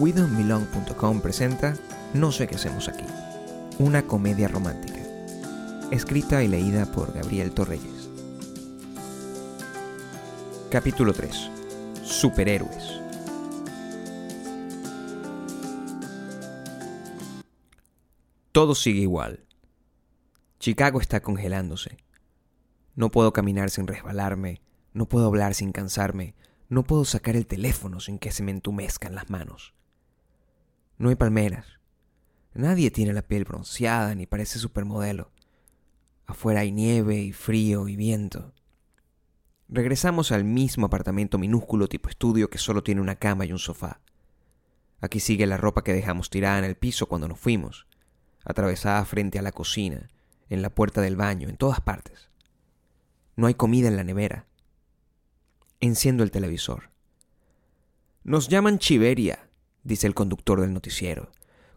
WeDon'tBelong.com presenta No sé qué hacemos aquí, una comedia romántica, escrita y leída por Gabriel Torreyes. Capítulo 3. Superhéroes. Todo sigue igual. Chicago está congelándose. No puedo caminar sin resbalarme, no puedo hablar sin cansarme, no puedo sacar el teléfono sin que se me entumezcan las manos. No hay palmeras. Nadie tiene la piel bronceada ni parece supermodelo. Afuera hay nieve y frío y viento. Regresamos al mismo apartamento minúsculo tipo estudio que solo tiene una cama y un sofá. Aquí sigue la ropa que dejamos tirada en el piso cuando nos fuimos, atravesada frente a la cocina, en la puerta del baño, en todas partes. No hay comida en la nevera. Enciendo el televisor. Nos llaman Chiveria, dice el conductor del noticiero,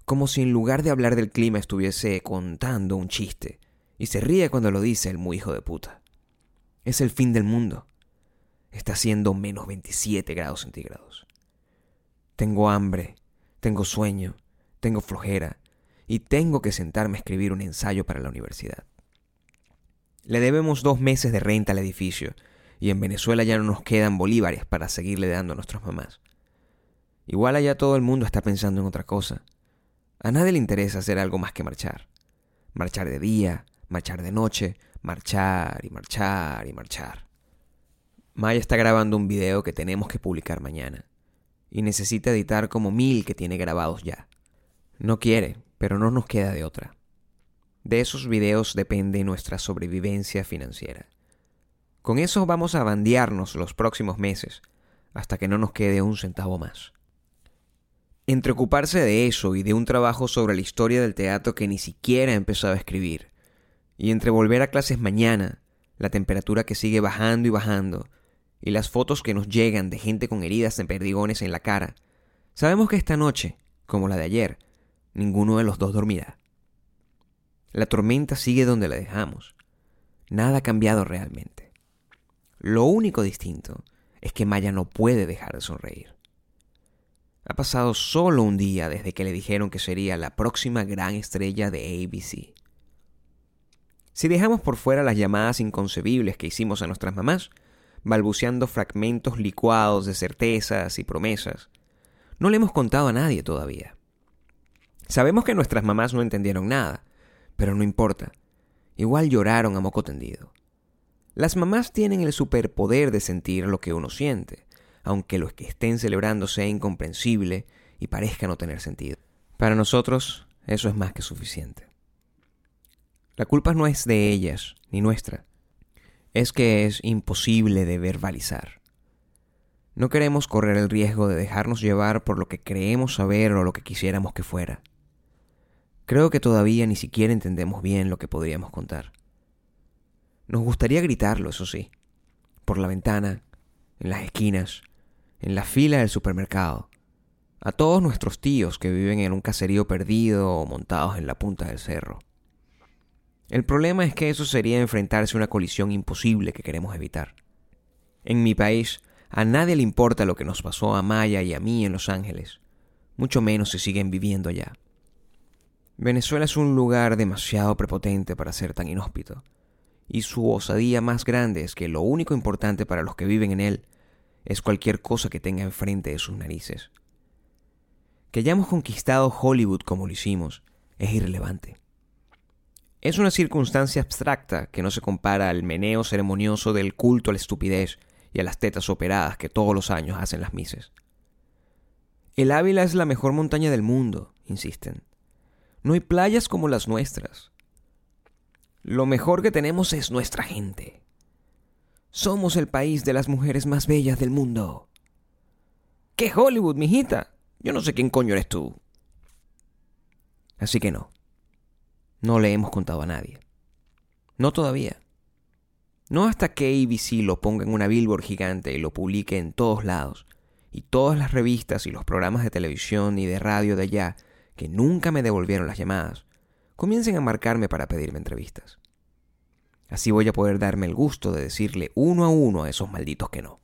como si en lugar de hablar del clima estuviese contando un chiste, y se ríe cuando lo dice el muy hijo de puta. Es el fin del mundo. Está haciendo menos 27 grados centígrados. Tengo hambre, tengo sueño, tengo flojera, y tengo que sentarme a escribir un ensayo para la universidad. Le debemos dos meses de renta al edificio, y en Venezuela ya no nos quedan bolívares para seguirle dando a nuestras mamás. Igual allá todo el mundo está pensando en otra cosa. A nadie le interesa hacer algo más que marchar. Marchar de día, marchar de noche, marchar y marchar y marchar. Maya está grabando un video que tenemos que publicar mañana. Y necesita editar como mil que tiene grabados ya. No quiere, pero no nos queda de otra. De esos videos depende nuestra sobrevivencia financiera. Con eso vamos a bandearnos los próximos meses, hasta que no nos quede un centavo más. Entre ocuparse de eso y de un trabajo sobre la historia del teatro que ni siquiera he empezado a escribir, y entre volver a clases mañana, la temperatura que sigue bajando y bajando, y las fotos que nos llegan de gente con heridas en perdigones en la cara, sabemos que esta noche, como la de ayer, ninguno de los dos dormirá. La tormenta sigue donde la dejamos. Nada ha cambiado realmente. Lo único distinto es que Maya no puede dejar de sonreír. Ha pasado solo un día desde que le dijeron que sería la próxima gran estrella de ABC. Si dejamos por fuera las llamadas inconcebibles que hicimos a nuestras mamás, balbuceando fragmentos licuados de certezas y promesas, no le hemos contado a nadie todavía. Sabemos que nuestras mamás no entendieron nada, pero no importa. Igual lloraron a moco tendido. Las mamás tienen el superpoder de sentir lo que uno siente, aunque lo que estén celebrando sea incomprensible y parezca no tener sentido. Para nosotros, eso es más que suficiente. La culpa no es de ellas, ni nuestra. Es que es imposible de verbalizar. No queremos correr el riesgo de dejarnos llevar por lo que creemos saber o lo que quisiéramos que fuera. Creo que todavía ni siquiera entendemos bien lo que podríamos contar. Nos gustaría gritarlo, eso sí, por la ventana, en las esquinas, en la fila del supermercado, a todos nuestros tíos que viven en un caserío perdido o montados en la punta del cerro. El problema es que eso sería enfrentarse a una colisión imposible que queremos evitar. En mi país, a nadie le importa lo que nos pasó a Maya y a mí en Los Ángeles, mucho menos si siguen viviendo allá. Venezuela es un lugar demasiado prepotente para ser tan inhóspito y su osadía más grande es que lo único importante para los que viven en él es cualquier cosa que tenga enfrente de sus narices. Que hayamos conquistado Hollywood como lo hicimos es irrelevante. Es una circunstancia abstracta que no se compara al meneo ceremonioso del culto a la estupidez y a las tetas operadas que todos los años hacen las mises. El Ávila es la mejor montaña del mundo, insisten. No hay playas como las nuestras. Lo mejor que tenemos es nuestra gente. Somos el país de las mujeres más bellas del mundo. ¿Qué Hollywood, mijita? Yo no sé quién coño eres tú. Así que no. No le hemos contado a nadie. No todavía. No hasta que ABC lo ponga en una billboard gigante y lo publique en todos lados, y todas las revistas y los programas de televisión y de radio de allá, que nunca me devolvieron las llamadas, comiencen a marcarme para pedirme entrevistas. Así voy a poder darme el gusto de decirle uno a uno a esos malditos que no.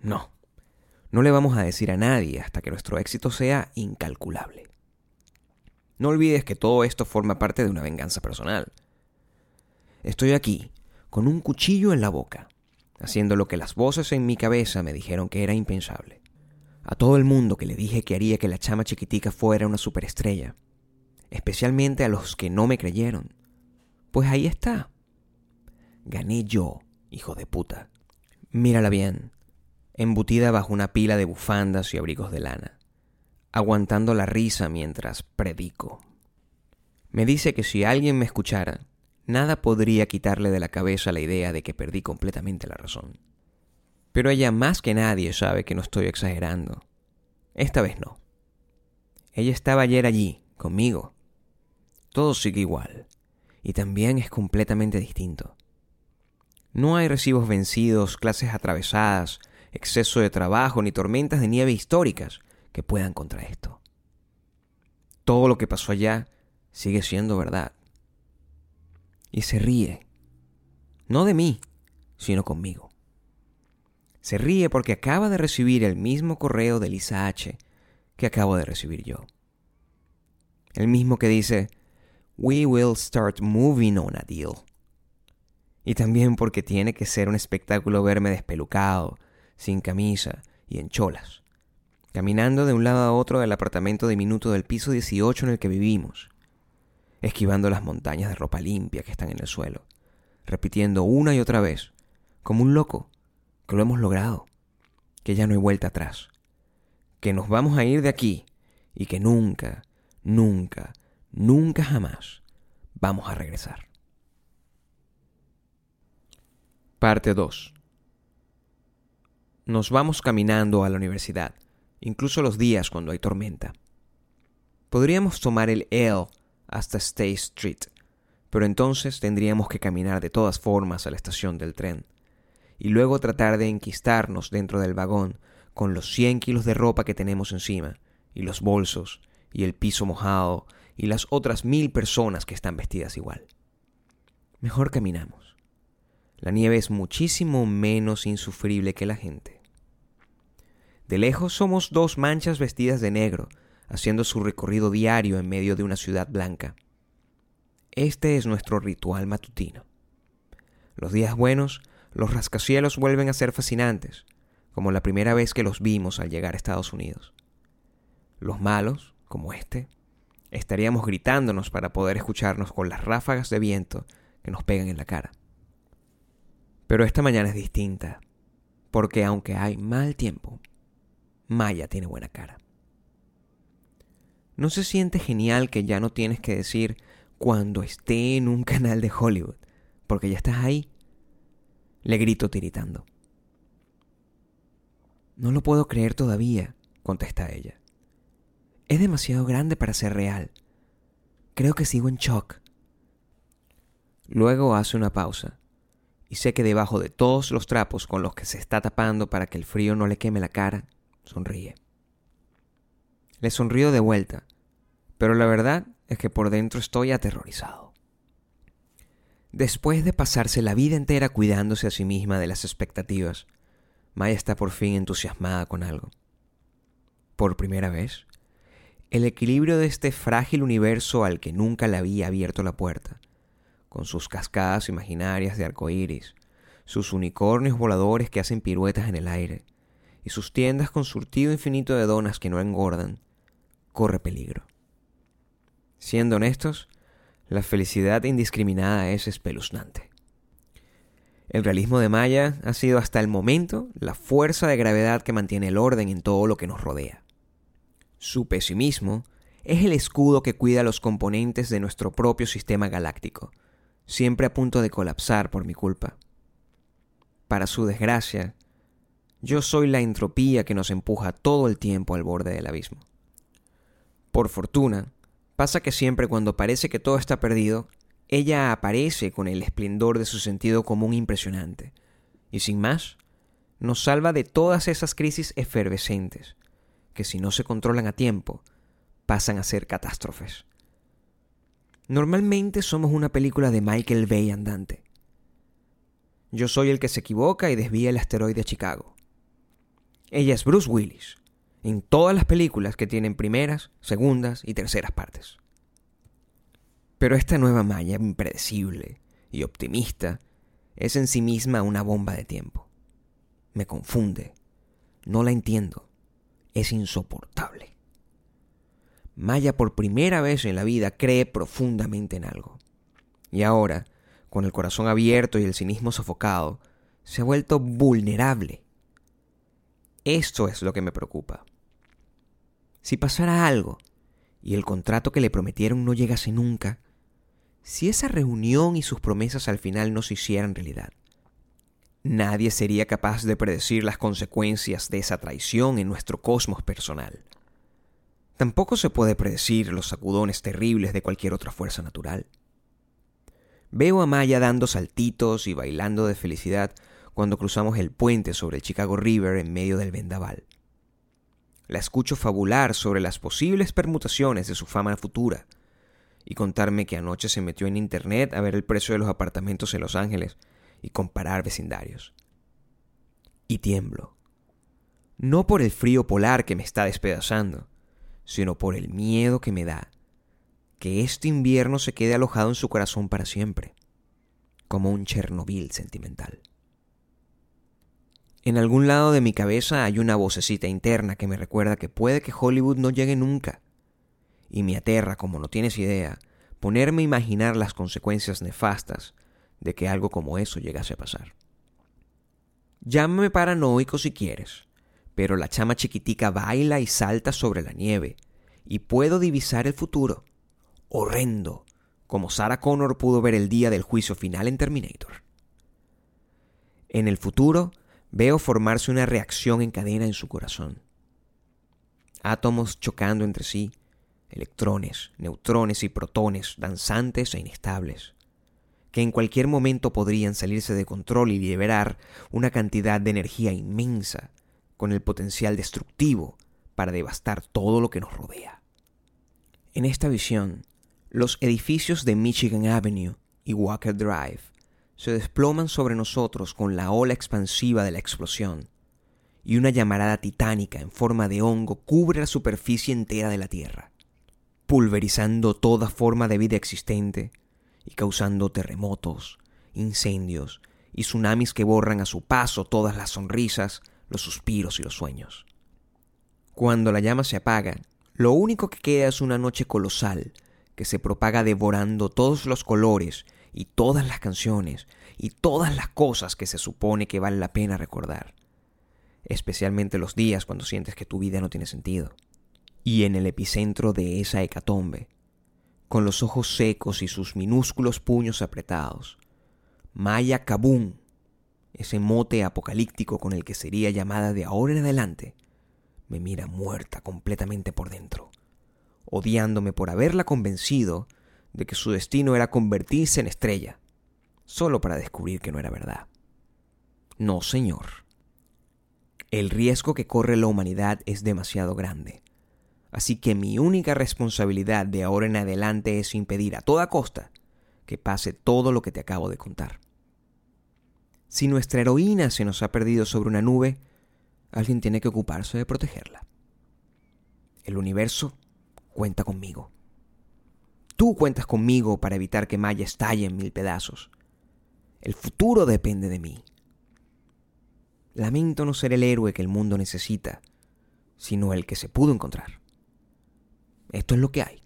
No, no le vamos a decir a nadie hasta que nuestro éxito sea incalculable. No olvides que todo esto forma parte de una venganza personal. Estoy aquí, con un cuchillo en la boca, haciendo lo que las voces en mi cabeza me dijeron que era impensable. A todo el mundo que le dije que haría que la chama chiquitica fuera una superestrella, especialmente a los que no me creyeron. Pues ahí está. Gané yo, hijo de puta. Mírala bien, embutida bajo una pila de bufandas y abrigos de lana, aguantando la risa mientras predico. Me dice que si alguien me escuchara, nada podría quitarle de la cabeza la idea de que perdí completamente la razón. Pero ella más que nadie sabe que no estoy exagerando. Esta vez no. Ella estaba ayer allí, conmigo. Todo sigue igual, y también es completamente distinto. No hay recibos vencidos, clases atravesadas, exceso de trabajo ni tormentas de nieve históricas que puedan contra esto. Todo lo que pasó allá sigue siendo verdad. Y se ríe, no de mí, sino conmigo. Se ríe porque acaba de recibir el mismo correo de Lisa H que acabo de recibir yo. El mismo que dice, We will start moving on a deal. Y también porque tiene que ser un espectáculo verme despelucado, sin camisa y en cholas, caminando de un lado a otro del apartamento diminuto del piso 18 en el que vivimos, esquivando las montañas de ropa limpia que están en el suelo, repitiendo una y otra vez, como un loco, que lo hemos logrado, que ya no hay vuelta atrás, que nos vamos a ir de aquí y que nunca, nunca, nunca jamás vamos a regresar. Parte 2. Nos vamos caminando a la universidad, incluso los días cuando hay tormenta. Podríamos tomar el L hasta State Street, pero entonces tendríamos que caminar de todas formas a la estación del tren, y luego tratar de enquistarnos dentro del vagón con los 100 kilos de ropa que tenemos encima, y los bolsos, y el piso mojado, y las otras mil personas que están vestidas igual. Mejor caminamos. La nieve es muchísimo menos insufrible que la gente. De lejos somos dos manchas vestidas de negro, haciendo su recorrido diario en medio de una ciudad blanca. Este es nuestro ritual matutino. Los días buenos, los rascacielos vuelven a ser fascinantes, como la primera vez que los vimos al llegar a Estados Unidos. Los malos, como este, estaríamos gritándonos para poder escucharnos con las ráfagas de viento que nos pegan en la cara. Pero esta mañana es distinta, porque aunque hay mal tiempo, Maya tiene buena cara. ¿No se siente genial que ya no tienes que decir cuando esté en un canal de Hollywood? Porque ya estás ahí. Le grito tiritando. No lo puedo creer todavía, contesta ella. Es demasiado grande para ser real. Creo que sigo en shock. Luego hace una pausa y sé que debajo de todos los trapos con los que se está tapando para que el frío no le queme la cara, sonríe. Le sonrío de vuelta, pero la verdad es que por dentro estoy aterrorizado. Después de pasarse la vida entera cuidándose a sí misma de las expectativas, Maya está por fin entusiasmada con algo. Por primera vez, el equilibrio de este frágil universo al que nunca le había abierto la puerta con sus cascadas imaginarias de arcoíris, sus unicornios voladores que hacen piruetas en el aire, y sus tiendas con surtido infinito de donas que no engordan, corre peligro. Siendo honestos, la felicidad indiscriminada es espeluznante. El realismo de Maya ha sido hasta el momento la fuerza de gravedad que mantiene el orden en todo lo que nos rodea. Su pesimismo es el escudo que cuida los componentes de nuestro propio sistema galáctico, siempre a punto de colapsar por mi culpa. Para su desgracia, yo soy la entropía que nos empuja todo el tiempo al borde del abismo. Por fortuna, pasa que siempre cuando parece que todo está perdido, ella aparece con el esplendor de su sentido común impresionante, y sin más, nos salva de todas esas crisis efervescentes, que si no se controlan a tiempo, pasan a ser catástrofes. Normalmente somos una película de Michael Bay andante. Yo soy el que se equivoca y desvía el asteroide a Chicago. Ella es Bruce Willis, en todas las películas que tienen primeras, segundas y terceras partes. Pero esta nueva Maya impredecible y optimista es en sí misma una bomba de tiempo. Me confunde. No la entiendo. Es insoportable. Maya por primera vez en la vida cree profundamente en algo. Y ahora, con el corazón abierto y el cinismo sofocado, se ha vuelto vulnerable. Esto es lo que me preocupa. Si pasara algo y el contrato que le prometieron no llegase nunca, si esa reunión y sus promesas al final no se hicieran realidad, nadie sería capaz de predecir las consecuencias de esa traición en nuestro cosmos personal. Tampoco se puede predecir los sacudones terribles de cualquier otra fuerza natural. Veo a Maya dando saltitos y bailando de felicidad cuando cruzamos el puente sobre el Chicago River en medio del vendaval. La escucho fabular sobre las posibles permutaciones de su fama futura y contarme que anoche se metió en internet a ver el precio de los apartamentos en Los Ángeles y comparar vecindarios. Y tiemblo. No por el frío polar que me está despedazando, sino por el miedo que me da que este invierno se quede alojado en su corazón para siempre, como un Chernobyl sentimental. En algún lado de mi cabeza hay una vocecita interna que me recuerda que puede que Hollywood no llegue nunca, y me aterra, como no tienes idea, ponerme a imaginar las consecuencias nefastas de que algo como eso llegase a pasar. Llámame paranoico si quieres, pero la chama chiquitica baila y salta sobre la nieve, y puedo divisar el futuro, horrendo, como Sarah Connor pudo ver el día del juicio final en Terminator. En el futuro, veo formarse una reacción en cadena en su corazón. Átomos chocando entre sí, electrones, neutrones y protones danzantes e inestables, que en cualquier momento podrían salirse de control y liberar una cantidad de energía inmensa con el potencial destructivo para devastar todo lo que nos rodea. En esta visión, los edificios de Michigan Avenue y Walker Drive se desploman sobre nosotros con la ola expansiva de la explosión, y una llamarada titánica en forma de hongo cubre la superficie entera de la Tierra pulverizando toda forma de vida existente y causando terremotos, incendios y tsunamis que borran a su paso todas las sonrisas, los suspiros y los sueños. Cuando la llama se apaga, lo único que queda es una noche colosal que se propaga devorando todos los colores y todas las canciones y todas las cosas que se supone que vale la pena recordar, especialmente los días cuando sientes que tu vida no tiene sentido y en el epicentro de esa hecatombe, con los ojos secos y sus minúsculos puños apretados, Maya Kabum, ese mote apocalíptico con el que sería llamada de ahora en adelante, me mira muerta completamente por dentro, odiándome por haberla convencido de que su destino era convertirse en estrella, solo para descubrir que no era verdad. No, señor. El riesgo que corre la humanidad es demasiado grande Así que mi única responsabilidad de ahora en adelante es impedir a toda costa que pase todo lo que te acabo de contar. Si nuestra heroína se nos ha perdido sobre una nube, alguien tiene que ocuparse de protegerla. El universo cuenta conmigo. Tú cuentas conmigo para evitar que Maya estalle en mil pedazos. El futuro depende de mí. Lamento no ser el héroe que el mundo necesita, sino el que se pudo encontrar. Esto es lo que hay.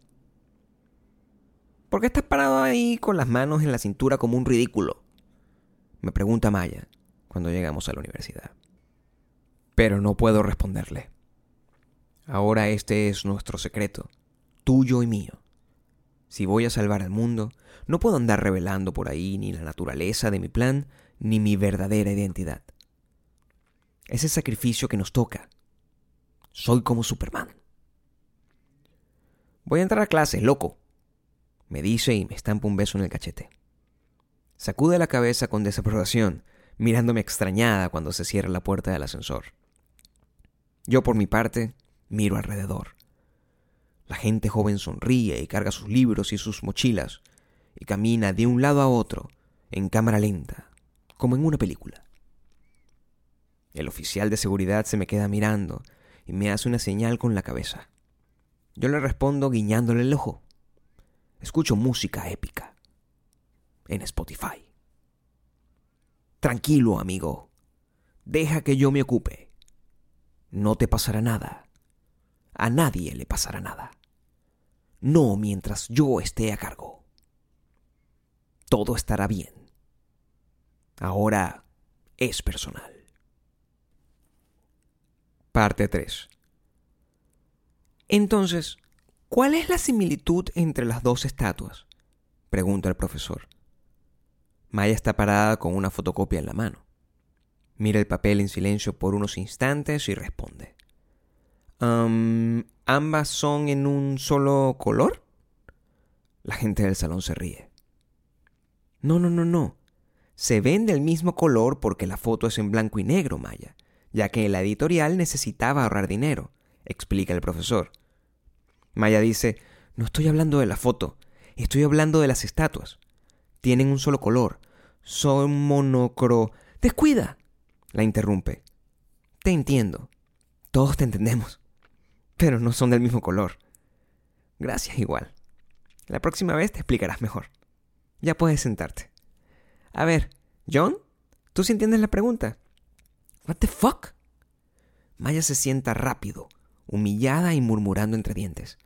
¿Por qué estás parado ahí con las manos en la cintura como un ridículo? Me pregunta Maya cuando llegamos a la universidad. Pero no puedo responderle. Ahora este es nuestro secreto, tuyo y mío. Si voy a salvar al mundo, no puedo andar revelando por ahí ni la naturaleza de mi plan, ni mi verdadera identidad. Es el sacrificio que nos toca. Soy como Superman. Voy a entrar a clase, loco, me dice y me estampa un beso en el cachete. Sacude la cabeza con desaprobación, mirándome extrañada cuando se cierra la puerta del ascensor. Yo, por mi parte, miro alrededor. La gente joven sonríe y carga sus libros y sus mochilas y camina de un lado a otro en cámara lenta, como en una película. El oficial de seguridad se me queda mirando y me hace una señal con la cabeza. Yo le respondo guiñándole el ojo. Escucho música épica en Spotify. Tranquilo, amigo. Deja que yo me ocupe. No te pasará nada. A nadie le pasará nada. No mientras yo esté a cargo. Todo estará bien. Ahora es personal. Parte 3. Entonces, ¿cuál es la similitud entre las dos estatuas? Pregunta el profesor. Maya está parada con una fotocopia en la mano. Mira el papel en silencio por unos instantes y responde. ¿Ambas son en un solo color? La gente del salón se ríe. No, no, no, no. Se ven del mismo color porque la foto es en blanco y negro, Maya, ya que la editorial necesitaba ahorrar dinero, explica el profesor. Maya dice, no estoy hablando de la foto, estoy hablando de las estatuas. Tienen un solo color, son monocro... Descuida, la interrumpe. Te entiendo. Todos te entendemos. Pero no son del mismo color. Gracias igual. La próxima vez te explicarás mejor. Ya puedes sentarte. A ver, John, ¿tú sí entiendes la pregunta? What the fuck? Maya se sienta rápido, humillada y murmurando entre dientes.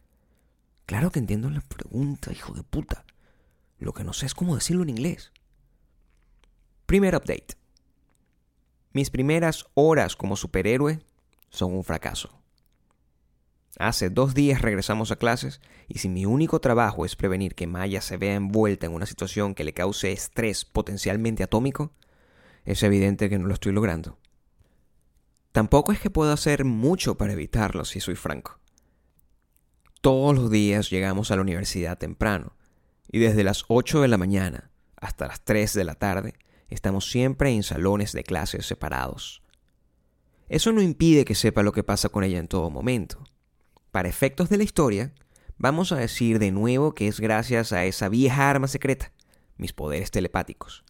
Claro que entiendo la pregunta, hijo de puta. Lo que no sé es cómo decirlo en inglés. Primer update. Mis primeras horas como superhéroe son un fracaso. Hace dos días regresamos a clases y si mi único trabajo es prevenir que Maya se vea envuelta en una situación que le cause estrés potencialmente atómico, es evidente que no lo estoy logrando. Tampoco es que pueda hacer mucho para evitarlo, si soy franco. Todos los días llegamos a la universidad temprano y desde las 8 de la mañana hasta las 3 de la tarde estamos siempre en salones de clases separados. Eso no impide que sepa lo que pasa con ella en todo momento. Para efectos de la historia, vamos a decir de nuevo que es gracias a esa vieja arma secreta, mis poderes telepáticos.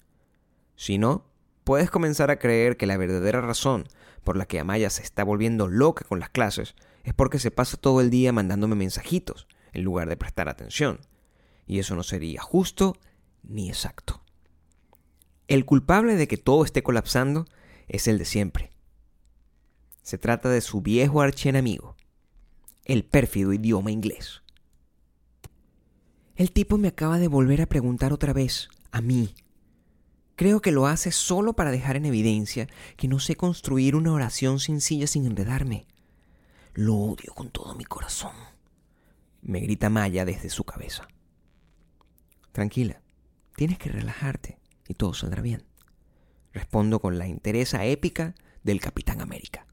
Si no, puedes comenzar a creer que la verdadera razón por la que Amaya se está volviendo loca con las clases es porque se pasa todo el día mandándome mensajitos en lugar de prestar atención. Y eso no sería justo ni exacto. El culpable de que todo esté colapsando es el de siempre. Se trata de su viejo archienemigo, el pérfido idioma inglés. El tipo me acaba de volver a preguntar otra vez, a mí. Creo que lo hace solo para dejar en evidencia que no sé construir una oración sencilla sin enredarme. Lo odio con todo mi corazón. Me grita Maya desde su cabeza. Tranquila, tienes que relajarte y todo saldrá bien. Respondo con la interesa épica del Capitán América.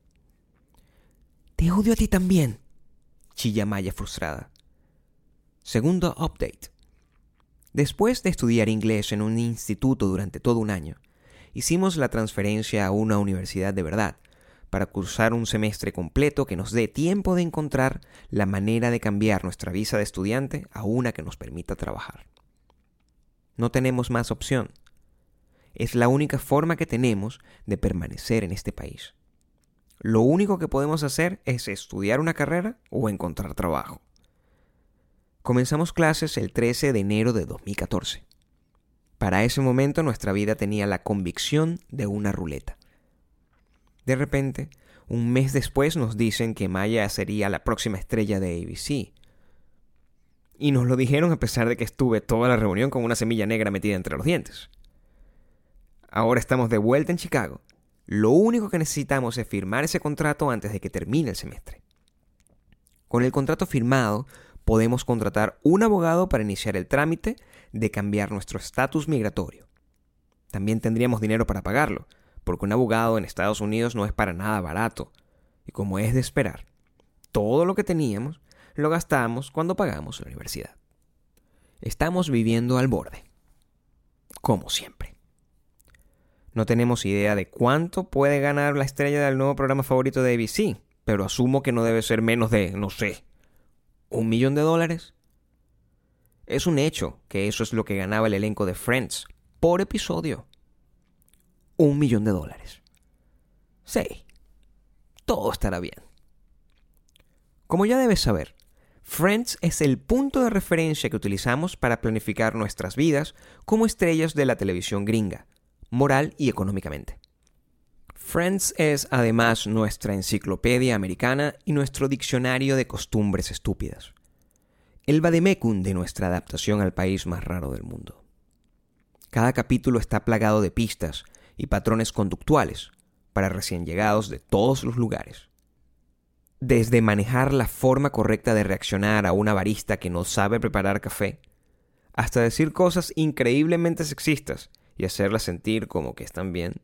Te odio a ti también, chilla Maya frustrada. Segundo update. Después de estudiar inglés en un instituto durante todo un año, hicimos la transferencia a una universidad de verdad para cursar un semestre completo que nos dé tiempo de encontrar la manera de cambiar nuestra visa de estudiante a una que nos permita trabajar. No tenemos más opción. Es la única forma que tenemos de permanecer en este país. Lo único que podemos hacer es estudiar una carrera o encontrar trabajo. Comenzamos clases el 13 de enero de 2014. Para ese momento nuestra vida tenía la convicción de una ruleta. De repente, un mes después nos dicen que Maya sería la próxima estrella de ABC. Y nos lo dijeron a pesar de que estuve toda la reunión con una semilla negra metida entre los dientes. Ahora estamos de vuelta en Chicago lo único que necesitamos es firmar ese contrato antes de que termine el semestre. Con el contrato firmado, podemos contratar un abogado para iniciar el trámite de cambiar nuestro estatus migratorio. También tendríamos dinero para pagarlo, porque un abogado en Estados Unidos no es para nada barato. Y como es de esperar, todo lo que teníamos lo gastamos cuando pagamos la universidad. Estamos viviendo al borde, como siempre. No tenemos idea de cuánto puede ganar la estrella del nuevo programa favorito de ABC, pero asumo que no debe ser menos de, no sé, un millón de dólares. Es un hecho que eso es lo que ganaba el elenco de Friends por episodio. Un millón de dólares. Sí, todo estará bien. Como ya debes saber, Friends es el punto de referencia que utilizamos para planificar nuestras vidas como estrellas de la televisión gringa, moral y económicamente. Friends es además nuestra enciclopedia americana y nuestro diccionario de costumbres estúpidas. El vademecum de nuestra adaptación al país más raro del mundo. Cada capítulo está plagado de pistas y patrones conductuales para recién llegados de todos los lugares. Desde manejar la forma correcta de reaccionar a una barista que no sabe preparar café, hasta decir cosas increíblemente sexistas y hacerla sentir como que están bien.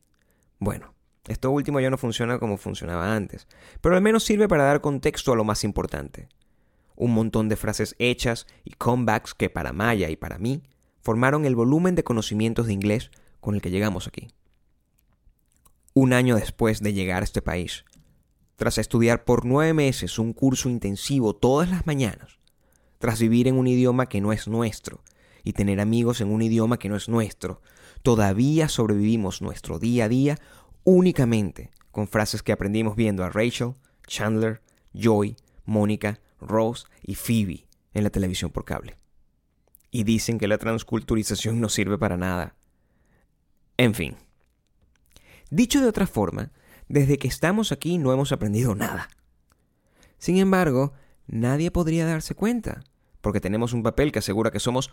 Bueno, esto último ya no funciona como funcionaba antes, pero al menos sirve para dar contexto a lo más importante. Un montón de frases hechas y comebacks que para Maya y para mí formaron el volumen de conocimientos de inglés con el que llegamos aquí. Un año después de llegar a este país, tras estudiar por nueve meses un curso intensivo todas las mañanas, tras vivir en un idioma que no es nuestro y tener amigos en un idioma que no es nuestro, todavía sobrevivimos nuestro día a día únicamente con frases que aprendimos viendo a Rachel, Chandler, Joy, Mónica, Rose y Phoebe en la televisión por cable. Y dicen que la transculturización no sirve para nada. En fin. Dicho de otra forma, desde que estamos aquí no hemos aprendido nada. Sin embargo, nadie podría darse cuenta, porque tenemos un papel que asegura que somos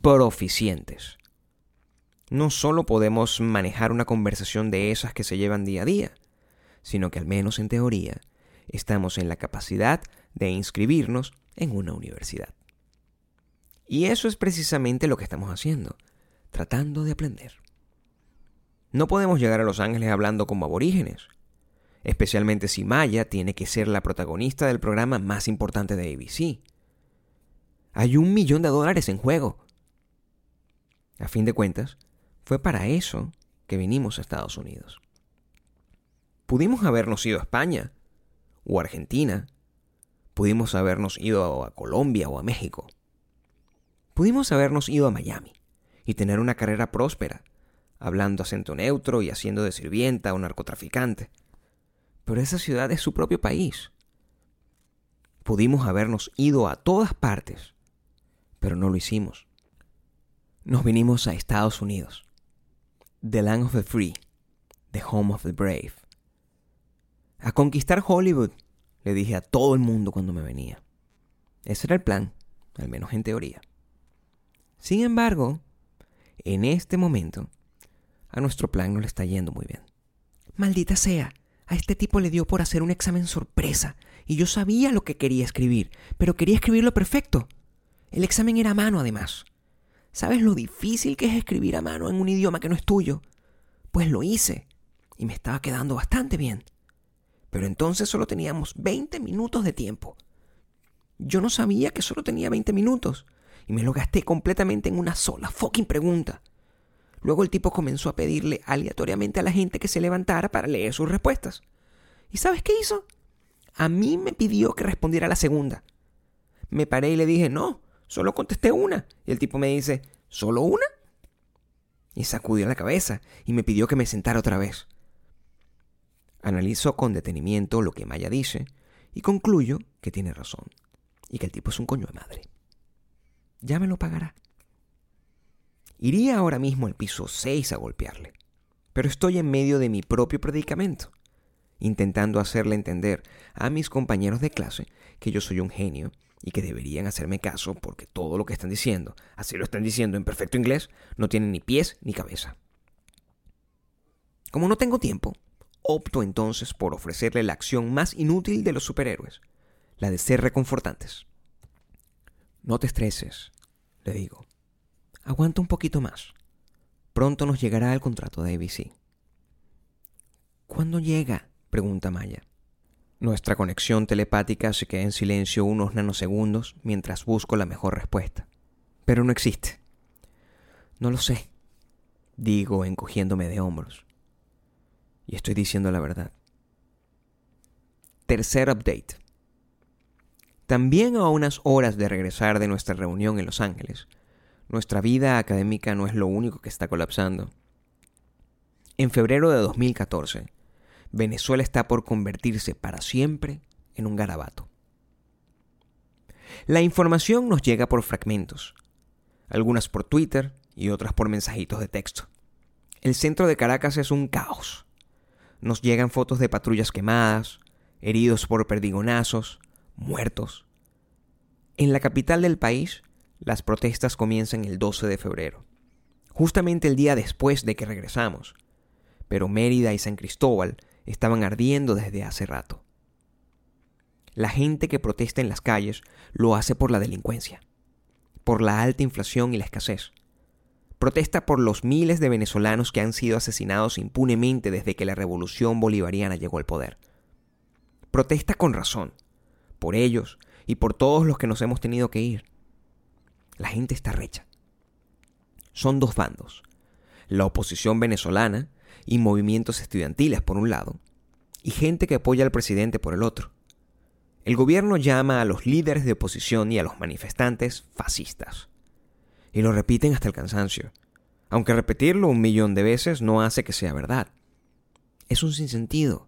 proficientes. No solo podemos manejar una conversación de esas que se llevan día a día, sino que al menos en teoría estamos en la capacidad de inscribirnos en una universidad. Y eso es precisamente lo que estamos haciendo, tratando de aprender. No podemos llegar a Los Ángeles hablando como aborígenes, especialmente si Maya tiene que ser la protagonista del programa más importante de ABC. Hay un millón de dólares en juego. A fin de cuentas, fue para eso que vinimos a Estados Unidos. Pudimos habernos ido a España o a Argentina. Pudimos habernos ido a Colombia o a México. Pudimos habernos ido a Miami y tener una carrera próspera hablando acento neutro y haciendo de sirvienta o narcotraficante. Pero esa ciudad es su propio país. Pudimos habernos ido a todas partes, pero no lo hicimos. Nos vinimos a Estados Unidos. The Land of the Free, The Home of the Brave. A conquistar Hollywood, le dije a todo el mundo cuando me venía. Ese era el plan, al menos en teoría. Sin embargo, en este momento, a nuestro plan no le está yendo muy bien. Maldita sea, a este tipo le dio por hacer un examen sorpresa, y yo sabía lo que quería escribir, pero quería escribirlo perfecto. El examen era a mano, además. ¿Sabes lo difícil que es escribir a mano en un idioma que no es tuyo? Pues lo hice, y me estaba quedando bastante bien. Pero entonces solo teníamos 20 minutos de tiempo. Yo no sabía que solo tenía 20 minutos, y me lo gasté completamente en una sola fucking pregunta. Luego el tipo comenzó a pedirle aleatoriamente a la gente que se levantara para leer sus respuestas. ¿Y sabes qué hizo? A mí me pidió que respondiera a la segunda. Me paré y le dije, no, solo contesté una. Y el tipo me dice, ¿solo una? Y sacudió la cabeza y me pidió que me sentara otra vez. Analizo con detenimiento lo que Maya dice y concluyo que tiene razón y que el tipo es un coño de madre. Ya me lo pagará. Iría ahora mismo al piso 6 a golpearle, pero estoy en medio de mi propio predicamento, intentando hacerle entender a mis compañeros de clase que yo soy un genio y que deberían hacerme caso porque todo lo que están diciendo, así lo están diciendo en perfecto inglés, no tiene ni pies ni cabeza. Como no tengo tiempo, opto entonces por ofrecerle la acción más inútil de los superhéroes, la de ser reconfortantes. No te estreses, le digo. Aguanta un poquito más. Pronto nos llegará el contrato de ABC. ¿Cuándo llega? pregunta Maya. Nuestra conexión telepática se queda en silencio unos nanosegundos mientras busco la mejor respuesta. Pero no existe. No lo sé, digo encogiéndome de hombros. Y estoy diciendo la verdad. Tercer update. También a unas horas de regresar de nuestra reunión en Los Ángeles, nuestra vida académica no es lo único que está colapsando. En febrero de 2014, Venezuela está por convertirse para siempre en un garabato. La información nos llega por fragmentos, algunas por Twitter y otras por mensajitos de texto. El centro de Caracas es un caos. Nos llegan fotos de patrullas quemadas, heridos por perdigonazos, muertos. En la capital del país, las protestas comienzan el 12 de febrero, justamente el día después de que regresamos, pero Mérida y San Cristóbal estaban ardiendo desde hace rato. La gente que protesta en las calles lo hace por la delincuencia, por la alta inflación y la escasez. Protesta por los miles de venezolanos que han sido asesinados impunemente desde que la revolución bolivariana llegó al poder. Protesta con razón, por ellos y por todos los que nos hemos tenido que ir. La gente está recha. Son dos bandos, la oposición venezolana y movimientos estudiantiles por un lado, y gente que apoya al presidente por el otro. El gobierno llama a los líderes de oposición y a los manifestantes fascistas. Y lo repiten hasta el cansancio, aunque repetirlo un millón de veces no hace que sea verdad. Es un sinsentido.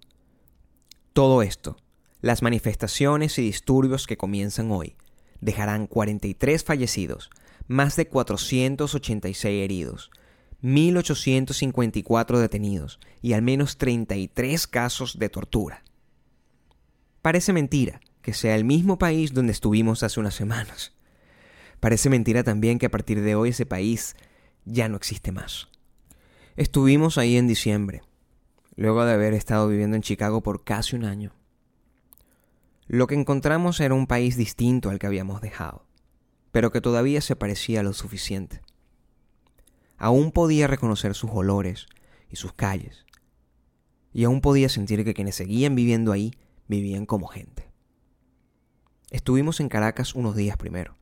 Todo esto, las manifestaciones y disturbios que comienzan hoy, dejarán 43 fallecidos, más de 486 heridos, 1.854 detenidos y al menos 33 casos de tortura. Parece mentira que sea el mismo país donde estuvimos hace unas semanas. Parece mentira también que a partir de hoy ese país ya no existe más. Estuvimos ahí en diciembre, luego de haber estado viviendo en Chicago por casi un año. Lo que encontramos era un país distinto al que habíamos dejado, pero que todavía se parecía lo suficiente. Aún podía reconocer sus olores y sus calles. Y aún podía sentir que quienes seguían viviendo ahí vivían como gente. Estuvimos en Caracas unos días primero.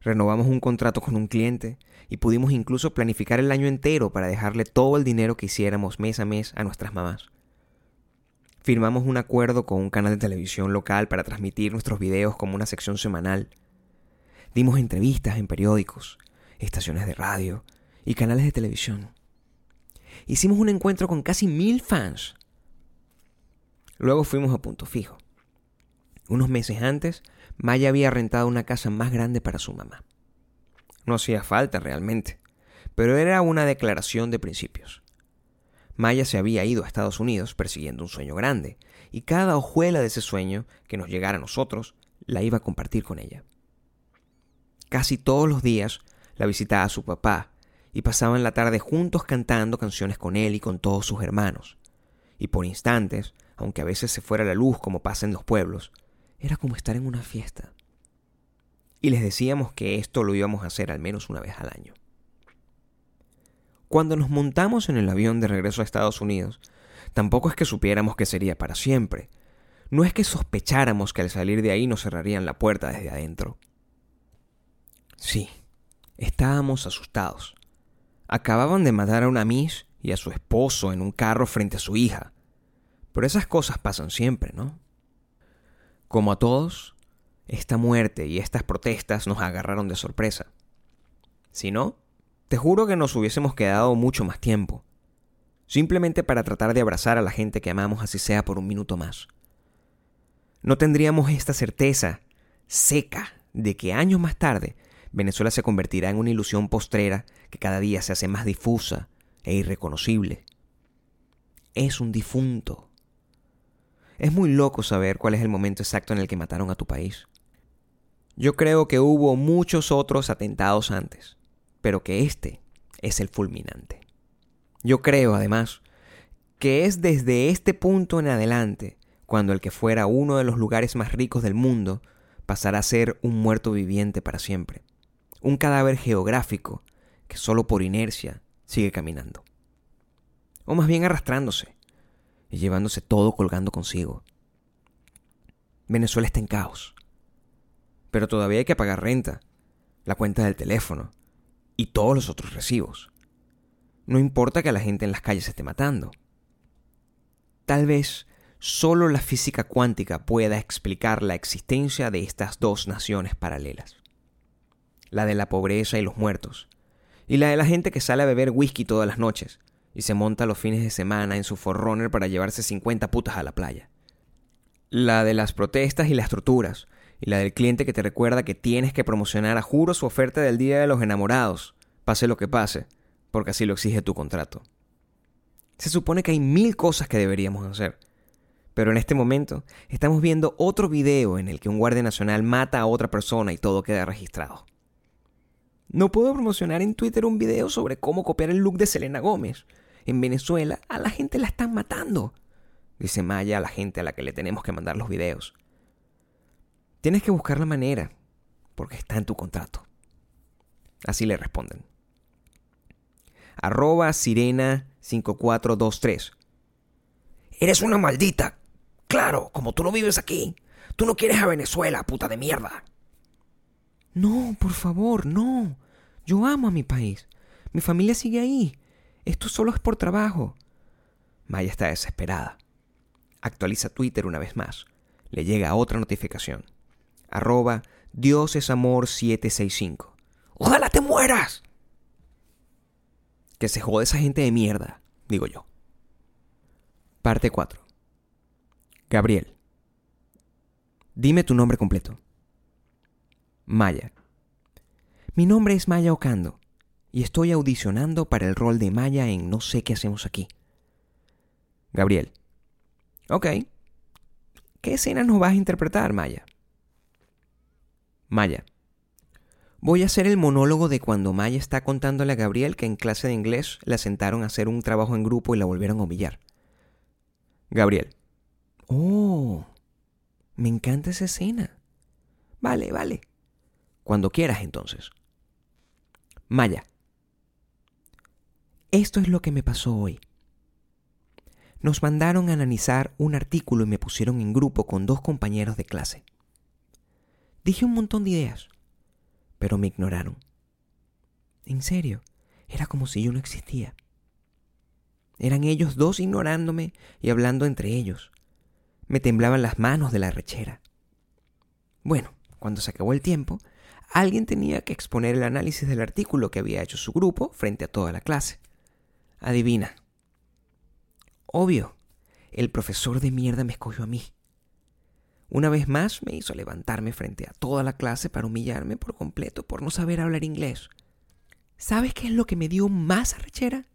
Renovamos un contrato con un cliente y pudimos incluso planificar el año entero para dejarle todo el dinero que hiciéramos mes a mes a nuestras mamás. Firmamos un acuerdo con un canal de televisión local para transmitir nuestros videos como una sección semanal. Dimos entrevistas en periódicos, estaciones de radio y canales de televisión. Hicimos un encuentro con casi mil fans. Luego fuimos a punto fijo. Unos meses antes, Maya había rentado una casa más grande para su mamá. No hacía falta realmente, pero era una declaración de principios. Maya se había ido a Estados Unidos persiguiendo un sueño grande, y cada hojuela de ese sueño que nos llegara a nosotros la iba a compartir con ella. Casi todos los días la visitaba su papá y pasaban la tarde juntos cantando canciones con él y con todos sus hermanos. Y por instantes, aunque a veces se fuera la luz como pasa en los pueblos, era como estar en una fiesta. Y les decíamos que esto lo íbamos a hacer al menos una vez al año. Cuando nos montamos en el avión de regreso a Estados Unidos, tampoco es que supiéramos que sería para siempre. No es que sospecháramos que al salir de ahí nos cerrarían la puerta desde adentro. Sí, estábamos asustados. Acababan de matar a una Miss y a su esposo en un carro frente a su hija. Pero esas cosas pasan siempre, ¿no? Como a todos, esta muerte y estas protestas nos agarraron de sorpresa. Si no, te juro que nos hubiésemos quedado mucho más tiempo, simplemente para tratar de abrazar a la gente que amamos así sea por un minuto más. No tendríamos esta certeza seca de que años más tarde Venezuela se convertirá en una ilusión postrera que cada día se hace más difusa e irreconocible. Es un difunto. Es muy loco saber cuál es el momento exacto en el que mataron a tu país. Yo creo que hubo muchos otros atentados antes, pero que este es el fulminante. Yo creo, además, que es desde este punto en adelante cuando el que fuera uno de los lugares más ricos del mundo pasará a ser un muerto viviente para siempre un cadáver geográfico que solo por inercia sigue caminando. O más bien arrastrándose y llevándose todo colgando consigo. Venezuela está en caos. Pero todavía hay que pagar renta, la cuenta del teléfono y todos los otros recibos. No importa que la gente en las calles esté matando. Tal vez solo la física cuántica pueda explicar la existencia de estas dos naciones paralelas la de la pobreza y los muertos, y la de la gente que sale a beber whisky todas las noches y se monta los fines de semana en su forrunner para llevarse 50 putas a la playa. La de las protestas y las torturas, y la del cliente que te recuerda que tienes que promocionar a juro su oferta del Día de los Enamorados, pase lo que pase, porque así lo exige tu contrato. Se supone que hay mil cosas que deberíamos hacer, pero en este momento estamos viendo otro video en el que un guardia nacional mata a otra persona y todo queda registrado. No puedo promocionar en Twitter un video sobre cómo copiar el look de Selena Gómez. En Venezuela a la gente la están matando, dice Maya a la gente a la que le tenemos que mandar los videos. Tienes que buscar la manera, porque está en tu contrato. Así le responden. Arroba sirena 5423. Eres una maldita. Claro, como tú no vives aquí. Tú no quieres a Venezuela, puta de mierda. No, por favor, no. Yo amo a mi país. Mi familia sigue ahí. Esto solo es por trabajo. Maya está desesperada. Actualiza Twitter una vez más. Le llega otra notificación arroba Dios es amor 765. ¡Ojalá te mueras! Que se jode esa gente de mierda, digo yo. Parte 4. Gabriel. Dime tu nombre completo. Maya. Mi nombre es Maya Ocando y estoy audicionando para el rol de Maya en No sé qué hacemos aquí. Gabriel. Ok. ¿Qué escena nos vas a interpretar, Maya? Maya. Voy a hacer el monólogo de cuando Maya está contándole a Gabriel que en clase de inglés la sentaron a hacer un trabajo en grupo y la volvieron a humillar. Gabriel. Oh, me encanta esa escena. Vale, vale. Cuando quieras entonces. Maya. Esto es lo que me pasó hoy. Nos mandaron a analizar un artículo y me pusieron en grupo con dos compañeros de clase. Dije un montón de ideas, pero me ignoraron. En serio, era como si yo no existía. Eran ellos dos ignorándome y hablando entre ellos. Me temblaban las manos de la rechera. Bueno, cuando se acabó el tiempo, alguien tenía que exponer el análisis del artículo que había hecho su grupo frente a toda la clase. Adivina. Obvio, el profesor de mierda me escogió a mí. Una vez más me hizo levantarme frente a toda la clase para humillarme por completo por no saber hablar inglés. ¿Sabes qué es lo que me dio más arrechera?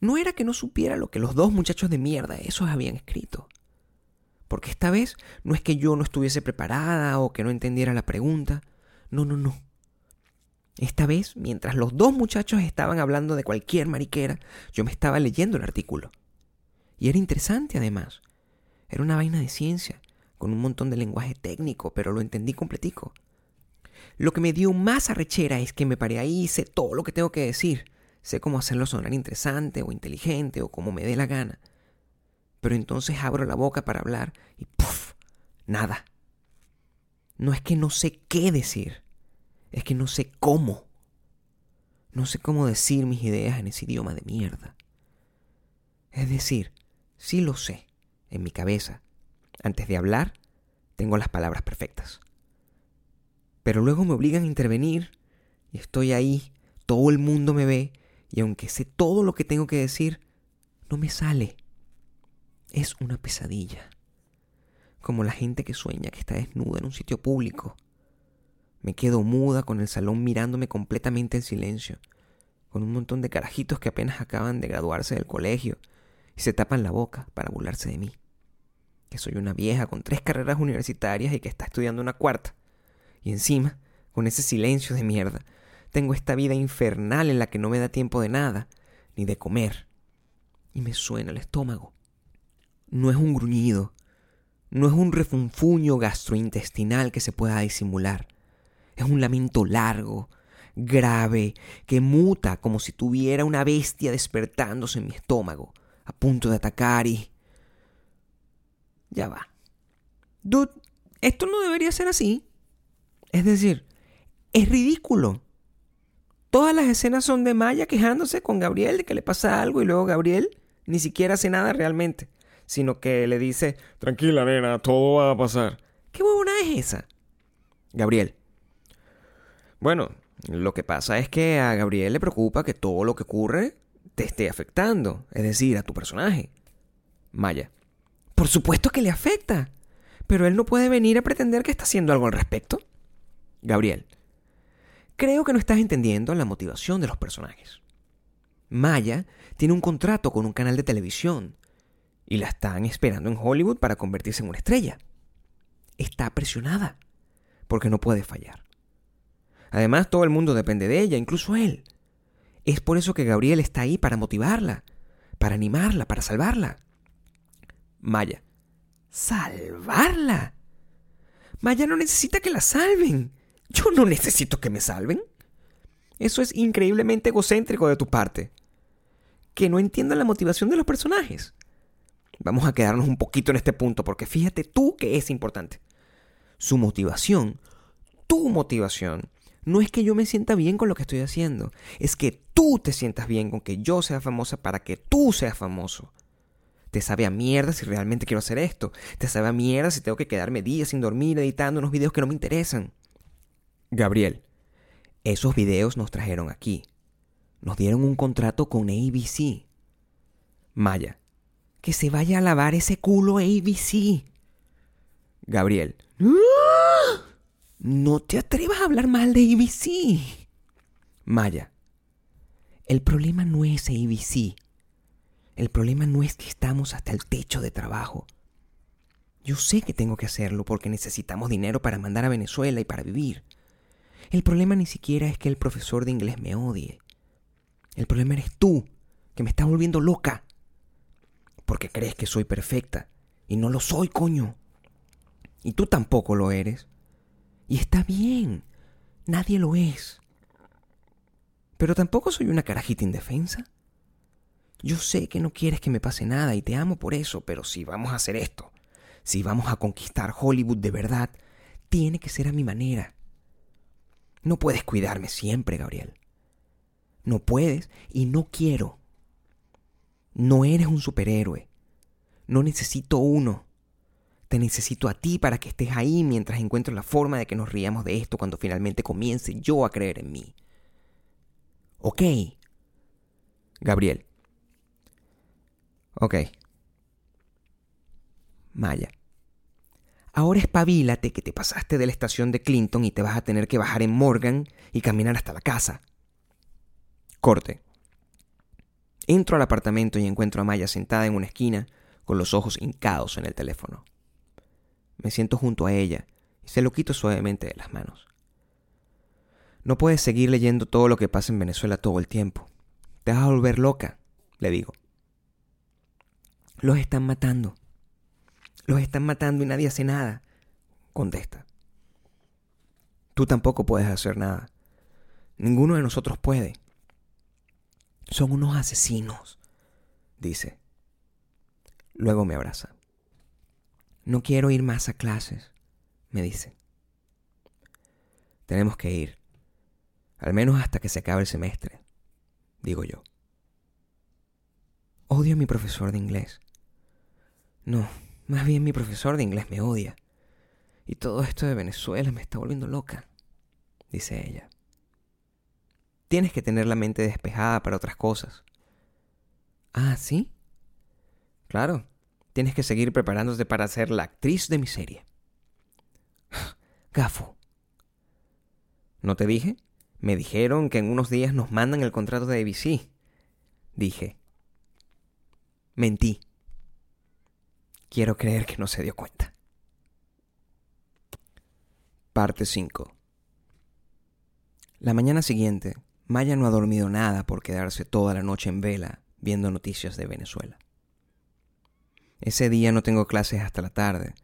No era que no supiera lo que los dos muchachos de mierda esos habían escrito. Porque esta vez no es que yo no estuviese preparada o que no entendiera la pregunta. No, no, no. Esta vez, mientras los dos muchachos estaban hablando de cualquier mariquera, yo me estaba leyendo el artículo. Y era interesante además. Era una vaina de ciencia con un montón de lenguaje técnico, pero lo entendí completico. Lo que me dio más arrechera es que me paré ahí y sé todo lo que tengo que decir. Sé cómo hacerlo sonar interesante o inteligente o como me dé la gana. Pero entonces abro la boca para hablar y ¡puf! Nada. No es que no sé qué decir, es que no sé cómo. No sé cómo decir mis ideas en ese idioma de mierda. Es decir, sí lo sé, en mi cabeza, antes de hablar, tengo las palabras perfectas. Pero luego me obligan a intervenir y estoy ahí, todo el mundo me ve y aunque sé todo lo que tengo que decir, no me sale. Es una pesadilla. Como la gente que sueña que está desnuda en un sitio público. Me quedo muda con el salón mirándome completamente en silencio, con un montón de carajitos que apenas acaban de graduarse del colegio y se tapan la boca para burlarse de mí que soy una vieja con tres carreras universitarias y que está estudiando una cuarta. Y encima, con ese silencio de mierda, tengo esta vida infernal en la que no me da tiempo de nada, ni de comer. Y me suena el estómago. No es un gruñido, no es un refunfuño gastrointestinal que se pueda disimular. Es un lamento largo, grave, que muta como si tuviera una bestia despertándose en mi estómago, a punto de atacar y ya va. Dude, esto no debería ser así. Es decir, es ridículo. Todas las escenas son de Maya quejándose con Gabriel de que le pasa algo y luego Gabriel ni siquiera hace nada realmente, sino que le dice, tranquila nena, todo va a pasar. ¿Qué buena es esa? Gabriel. Bueno, lo que pasa es que a Gabriel le preocupa que todo lo que ocurre te esté afectando, es decir, a tu personaje. Maya. Por supuesto que le afecta, pero él no puede venir a pretender que está haciendo algo al respecto. Gabriel. Creo que no estás entendiendo la motivación de los personajes. Maya tiene un contrato con un canal de televisión y la están esperando en Hollywood para convertirse en una estrella. Está presionada porque no puede fallar. Además, todo el mundo depende de ella, incluso él. Es por eso que Gabriel está ahí para motivarla, para animarla, para salvarla. Maya. ¿Salvarla? Maya no necesita que la salven. Yo no necesito que me salven. Eso es increíblemente egocéntrico de tu parte. Que no entiendan la motivación de los personajes. Vamos a quedarnos un poquito en este punto porque fíjate tú que es importante. Su motivación, tu motivación, no es que yo me sienta bien con lo que estoy haciendo, es que tú te sientas bien con que yo sea famosa para que tú seas famoso. Te sabe a mierda si realmente quiero hacer esto. Te sabe a mierda si tengo que quedarme días sin dormir editando unos videos que no me interesan. Gabriel, esos videos nos trajeron aquí. Nos dieron un contrato con ABC. Maya, que se vaya a lavar ese culo ABC. Gabriel, no te atrevas a hablar mal de ABC. Maya, el problema no es ABC. El problema no es que estamos hasta el techo de trabajo. Yo sé que tengo que hacerlo porque necesitamos dinero para mandar a Venezuela y para vivir. El problema ni siquiera es que el profesor de inglés me odie. El problema eres tú, que me estás volviendo loca. Porque crees que soy perfecta. Y no lo soy, coño. Y tú tampoco lo eres. Y está bien. Nadie lo es. Pero tampoco soy una carajita indefensa. Yo sé que no quieres que me pase nada y te amo por eso, pero si vamos a hacer esto, si vamos a conquistar Hollywood de verdad, tiene que ser a mi manera. No puedes cuidarme siempre, Gabriel. No puedes y no quiero. No eres un superhéroe. No necesito uno. Te necesito a ti para que estés ahí mientras encuentro la forma de que nos riamos de esto cuando finalmente comience yo a creer en mí. ¿Ok? Gabriel. Ok. Maya. Ahora espabilate que te pasaste de la estación de Clinton y te vas a tener que bajar en Morgan y caminar hasta la casa. Corte. Entro al apartamento y encuentro a Maya sentada en una esquina con los ojos hincados en el teléfono. Me siento junto a ella y se lo quito suavemente de las manos. No puedes seguir leyendo todo lo que pasa en Venezuela todo el tiempo. Te vas a volver loca, le digo. Los están matando. Los están matando y nadie hace nada. Contesta. Tú tampoco puedes hacer nada. Ninguno de nosotros puede. Son unos asesinos, dice. Luego me abraza. No quiero ir más a clases, me dice. Tenemos que ir. Al menos hasta que se acabe el semestre, digo yo. Odio a mi profesor de inglés. No, más bien mi profesor de inglés me odia. Y todo esto de Venezuela me está volviendo loca, dice ella. Tienes que tener la mente despejada para otras cosas. Ah, ¿sí? Claro, tienes que seguir preparándote para ser la actriz de mi serie. Gafo. ¿No te dije? Me dijeron que en unos días nos mandan el contrato de ABC. Dije. Mentí. Quiero creer que no se dio cuenta. Parte 5 La mañana siguiente, Maya no ha dormido nada por quedarse toda la noche en vela viendo noticias de Venezuela. Ese día no tengo clases hasta la tarde,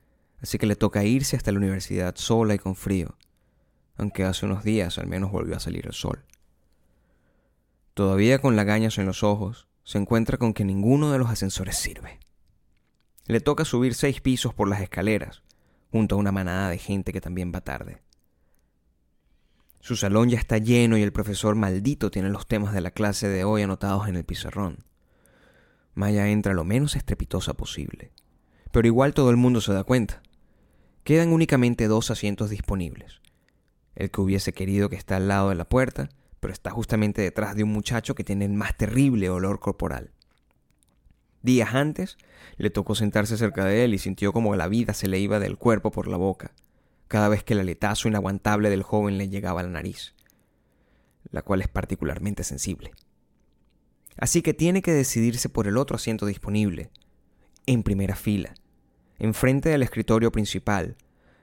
así que le toca irse hasta la universidad sola y con frío, aunque hace unos días al menos volvió a salir el sol. Todavía con lagañas en los ojos, se encuentra con que ninguno de los ascensores sirve. Le toca subir seis pisos por las escaleras, junto a una manada de gente que también va tarde. Su salón ya está lleno y el profesor maldito tiene los temas de la clase de hoy anotados en el pizarrón. Maya entra lo menos estrepitosa posible, pero igual todo el mundo se da cuenta. Quedan únicamente dos asientos disponibles. El que hubiese querido que está al lado de la puerta, pero está justamente detrás de un muchacho que tiene el más terrible olor corporal. Días antes, le tocó sentarse cerca de él y sintió como la vida se le iba del cuerpo por la boca, cada vez que el aletazo inaguantable del joven le llegaba a la nariz, la cual es particularmente sensible. Así que tiene que decidirse por el otro asiento disponible, en primera fila, enfrente del escritorio principal,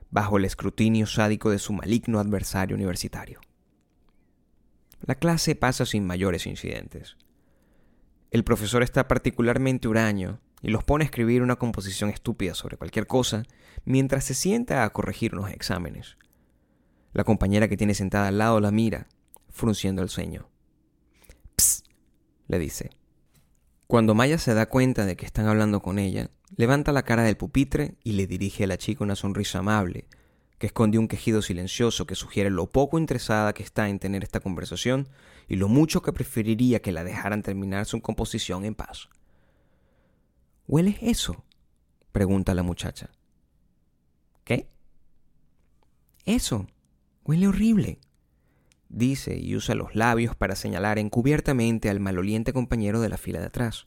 bajo el escrutinio sádico de su maligno adversario universitario. La clase pasa sin mayores incidentes. El profesor está particularmente huraño y los pone a escribir una composición estúpida sobre cualquier cosa mientras se sienta a corregir unos exámenes. La compañera que tiene sentada al lado la mira, frunciendo el ceño. Psst, le dice. Cuando Maya se da cuenta de que están hablando con ella, levanta la cara del pupitre y le dirige a la chica una sonrisa amable, que esconde un quejido silencioso que sugiere lo poco interesada que está en tener esta conversación y lo mucho que preferiría que la dejaran terminar su composición en paz. ¿Hueles eso? pregunta la muchacha. ¿Qué? Eso. Huele horrible. Dice y usa los labios para señalar encubiertamente al maloliente compañero de la fila de atrás.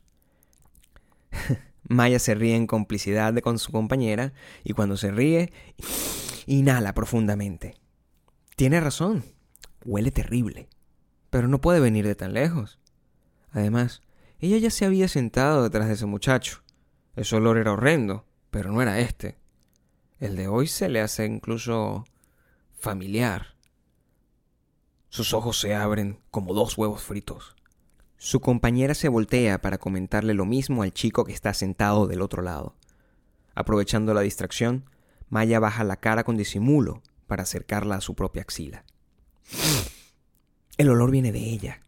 Maya se ríe en complicidad con su compañera y cuando se ríe Inhala profundamente. Tiene razón. Huele terrible. Pero no puede venir de tan lejos. Además, ella ya se había sentado detrás de ese muchacho. Ese olor era horrendo, pero no era este. El de hoy se le hace incluso familiar. Sus ojos se abren como dos huevos fritos. Su compañera se voltea para comentarle lo mismo al chico que está sentado del otro lado. Aprovechando la distracción, Maya baja la cara con disimulo para acercarla a su propia axila. El olor viene de ella.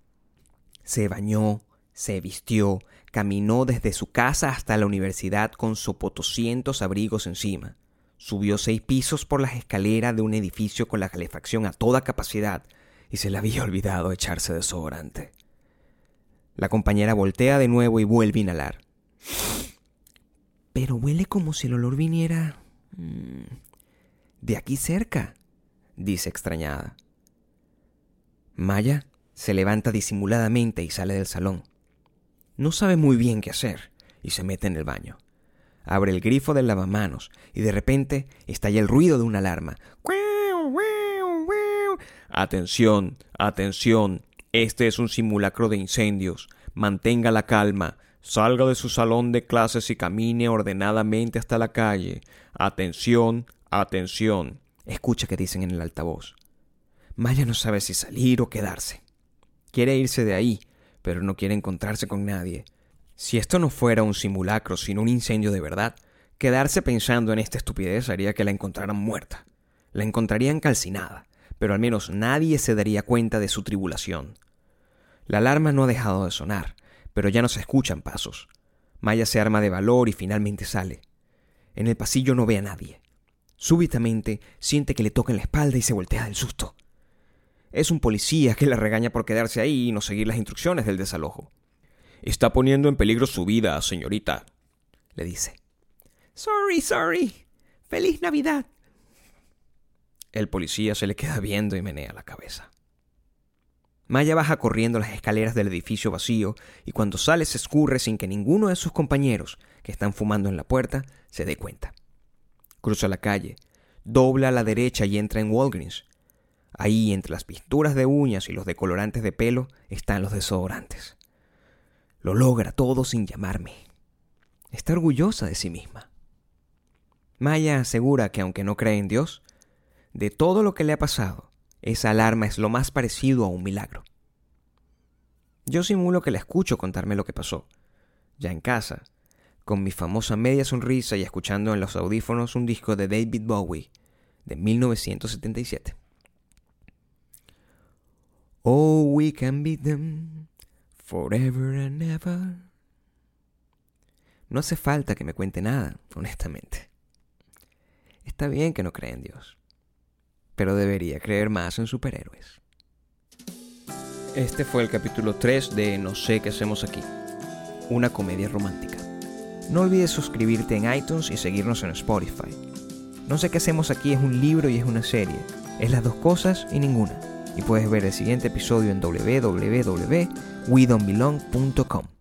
Se bañó, se vistió, caminó desde su casa hasta la universidad con sopotoscientos abrigos encima. Subió seis pisos por las escaleras de un edificio con la calefacción a toda capacidad y se le había olvidado echarse desodorante. La compañera voltea de nuevo y vuelve a inhalar. Pero huele como si el olor viniera Mm. De aquí cerca, dice extrañada. Maya se levanta disimuladamente y sale del salón. No sabe muy bien qué hacer y se mete en el baño. Abre el grifo del lavamanos y de repente estalla el ruido de una alarma. Atención, atención. Este es un simulacro de incendios. Mantenga la calma. Salga de su salón de clases y camine ordenadamente hasta la calle. Atención, atención. Escucha que dicen en el altavoz. Maya no sabe si salir o quedarse. Quiere irse de ahí, pero no quiere encontrarse con nadie. Si esto no fuera un simulacro, sino un incendio de verdad, quedarse pensando en esta estupidez haría que la encontraran muerta. La encontrarían calcinada, pero al menos nadie se daría cuenta de su tribulación. La alarma no ha dejado de sonar, pero ya no se escuchan pasos. Maya se arma de valor y finalmente sale. En el pasillo no ve a nadie. Súbitamente siente que le toca en la espalda y se voltea del susto. Es un policía que la regaña por quedarse ahí y no seguir las instrucciones del desalojo. Está poniendo en peligro su vida, señorita, le dice. Sorry, sorry. Feliz Navidad. El policía se le queda viendo y menea la cabeza. Maya baja corriendo las escaleras del edificio vacío y cuando sale se escurre sin que ninguno de sus compañeros, que están fumando en la puerta, se dé cuenta. Cruza la calle, dobla a la derecha y entra en Walgreens. Ahí, entre las pinturas de uñas y los decolorantes de pelo, están los desodorantes. Lo logra todo sin llamarme. Está orgullosa de sí misma. Maya asegura que aunque no cree en Dios, de todo lo que le ha pasado, esa alarma es lo más parecido a un milagro. Yo simulo que la escucho contarme lo que pasó. Ya en casa, con mi famosa media sonrisa y escuchando en los audífonos un disco de David Bowie de 1977. Oh, we can be them forever and ever. No hace falta que me cuente nada, honestamente. Está bien que no crea en Dios pero debería creer más en superhéroes. Este fue el capítulo 3 de No sé qué hacemos aquí, una comedia romántica. No olvides suscribirte en iTunes y seguirnos en Spotify. No sé qué hacemos aquí es un libro y es una serie, es las dos cosas y ninguna. Y puedes ver el siguiente episodio en www.wedon'tbelong.com.